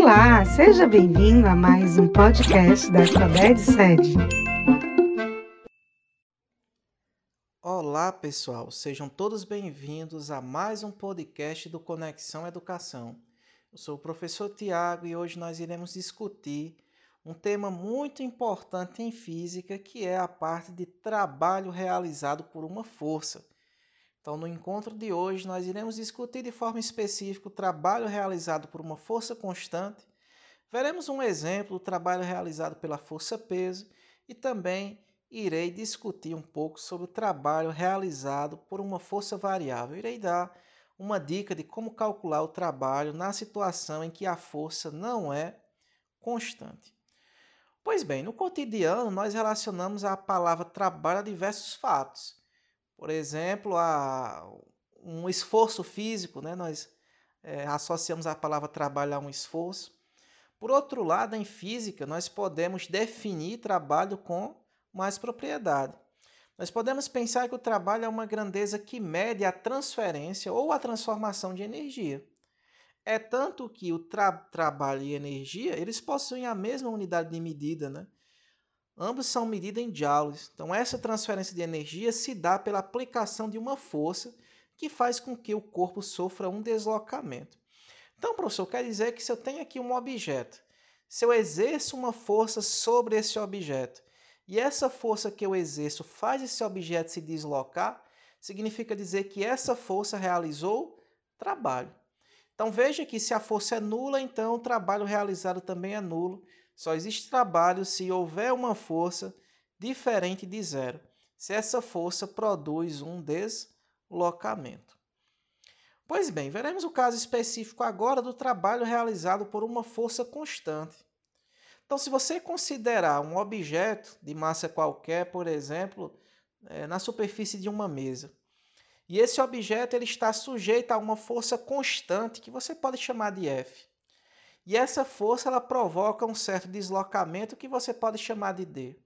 Olá, seja bem-vindo a mais um podcast da Sabed Sede. Olá, pessoal, sejam todos bem-vindos a mais um podcast do Conexão Educação. Eu sou o professor Tiago e hoje nós iremos discutir um tema muito importante em física, que é a parte de trabalho realizado por uma força. Então, no encontro de hoje, nós iremos discutir de forma específica o trabalho realizado por uma força constante. Veremos um exemplo do trabalho realizado pela força-peso e também irei discutir um pouco sobre o trabalho realizado por uma força variável. Irei dar uma dica de como calcular o trabalho na situação em que a força não é constante. Pois bem, no cotidiano nós relacionamos a palavra trabalho a diversos fatos. Por exemplo, a um esforço físico, né? nós é, associamos a palavra trabalho a um esforço. Por outro lado, em física, nós podemos definir trabalho com mais propriedade. Nós podemos pensar que o trabalho é uma grandeza que mede a transferência ou a transformação de energia. É tanto que o tra trabalho e energia, eles possuem a mesma unidade de medida, né? Ambos são medidos em joules. Então, essa transferência de energia se dá pela aplicação de uma força que faz com que o corpo sofra um deslocamento. Então, professor, quer dizer que se eu tenho aqui um objeto, se eu exerço uma força sobre esse objeto e essa força que eu exerço faz esse objeto se deslocar, significa dizer que essa força realizou trabalho. Então veja que se a força é nula, então o trabalho realizado também é nulo. Só existe trabalho se houver uma força diferente de zero, se essa força produz um deslocamento. Pois bem, veremos o caso específico agora do trabalho realizado por uma força constante. Então, se você considerar um objeto de massa qualquer, por exemplo, é, na superfície de uma mesa, e esse objeto ele está sujeito a uma força constante que você pode chamar de F. E essa força ela provoca um certo deslocamento que você pode chamar de D.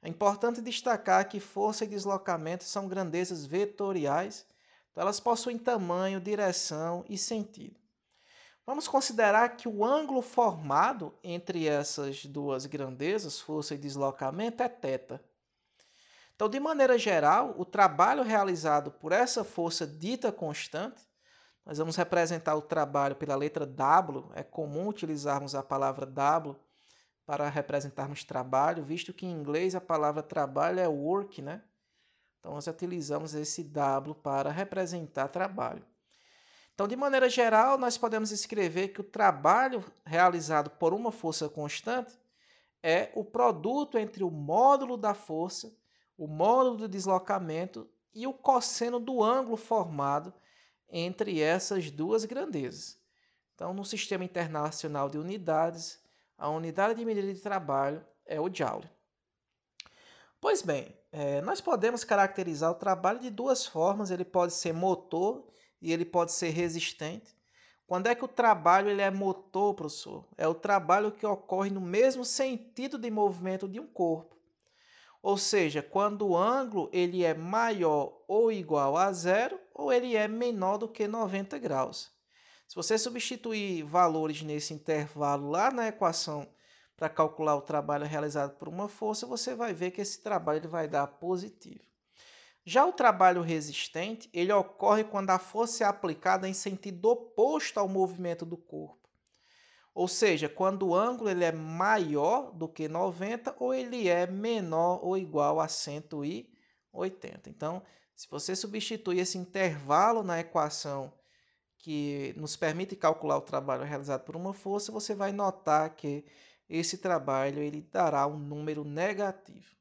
É importante destacar que força e deslocamento são grandezas vetoriais, então elas possuem tamanho, direção e sentido. Vamos considerar que o ângulo formado entre essas duas grandezas, força e deslocamento, é θ. Então, de maneira geral, o trabalho realizado por essa força dita constante nós vamos representar o trabalho pela letra W. É comum utilizarmos a palavra W para representarmos trabalho, visto que em inglês a palavra trabalho é work, né? Então nós utilizamos esse W para representar trabalho. Então, de maneira geral, nós podemos escrever que o trabalho realizado por uma força constante é o produto entre o módulo da força, o módulo do deslocamento e o cosseno do ângulo formado entre essas duas grandezas. Então, no Sistema Internacional de Unidades, a unidade de medida de trabalho é o Joule. Pois bem, é, nós podemos caracterizar o trabalho de duas formas. Ele pode ser motor e ele pode ser resistente. Quando é que o trabalho ele é motor, professor? É o trabalho que ocorre no mesmo sentido de movimento de um corpo. Ou seja, quando o ângulo ele é maior ou igual a zero, ou ele é menor do que 90 graus. Se você substituir valores nesse intervalo lá na equação para calcular o trabalho realizado por uma força, você vai ver que esse trabalho ele vai dar positivo. Já o trabalho resistente, ele ocorre quando a força é aplicada em sentido oposto ao movimento do corpo. Ou seja, quando o ângulo ele é maior do que 90 ou ele é menor ou igual a 180. Então, se você substituir esse intervalo na equação que nos permite calcular o trabalho realizado por uma força, você vai notar que esse trabalho ele dará um número negativo.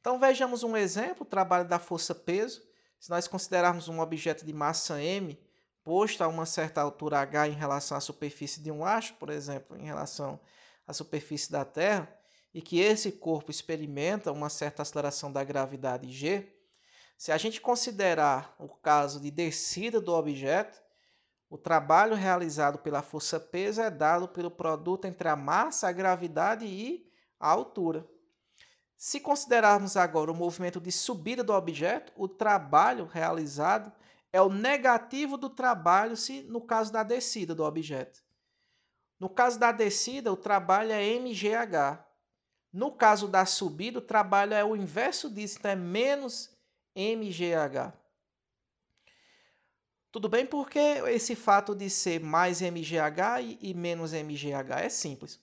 Então vejamos um exemplo, o trabalho da força peso. Se nós considerarmos um objeto de massa m, posto a uma certa altura h em relação à superfície de um astro, por exemplo, em relação à superfície da Terra, e que esse corpo experimenta uma certa aceleração da gravidade g, se a gente considerar o caso de descida do objeto, o trabalho realizado pela força-peso é dado pelo produto entre a massa, a gravidade e a altura. Se considerarmos agora o movimento de subida do objeto, o trabalho realizado é o negativo do trabalho se no caso da descida do objeto. No caso da descida, o trabalho é MGH. No caso da subida, o trabalho é o inverso disso, então é menos MGH. Tudo bem porque esse fato de ser mais MGH e, menos MGH é simples.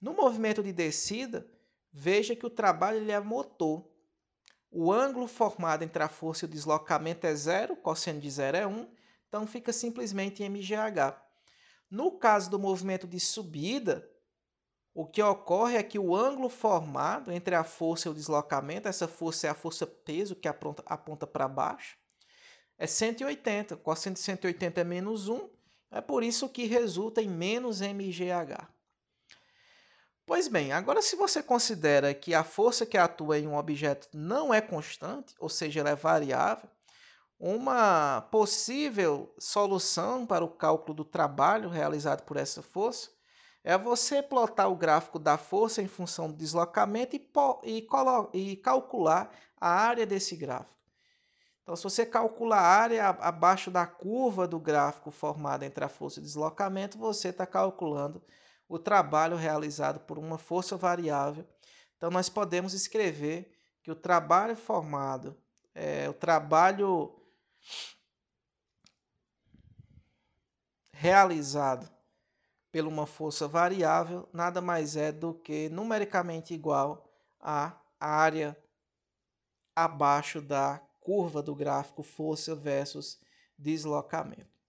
No movimento de descida, veja que o trabalho ele é motor. O ângulo formado entre a força e o deslocamento é zero, cosseno de zero é 1, então fica simplesmente MGH. No caso do movimento de subida, o que ocorre é que o ângulo formado entre a força e o deslocamento, essa força é a força peso que aponta, para baixo, é 180. Cosseno de 180 é menos 1, é por isso que resulta em menos MGH. Pois bem, agora se você considera que a força que atua em um objeto não é constante, ou seja, ela é variável, uma possível solução para o cálculo do trabalho realizado por essa força é você plotar o gráfico da força em função do deslocamento e, e, e calcular a área desse gráfico. Então, se você calcula a área abaixo da curva do gráfico formado entre a força e o deslocamento, você está calculando o trabalho realizado por uma força variável. Então, nós podemos escrever que o trabalho formado, é, o trabalho realizado por uma força variável nada mais é do que numericamente igual à área abaixo da curva do gráfico força versus deslocamento.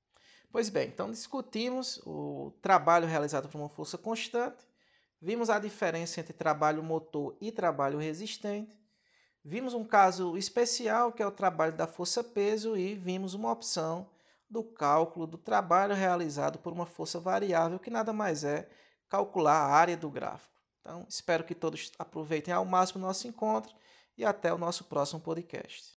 Pois bem, então discutimos o trabalho realizado por uma força constante, vimos a diferença entre trabalho motor e trabalho resistente, vimos um caso especial que é o trabalho da força-peso e vimos uma opção do cálculo do trabalho realizado por uma força variável, que nada mais é calcular a área do gráfico. Então, espero que todos aproveitem ao máximo o nosso encontro e até o nosso próximo podcast.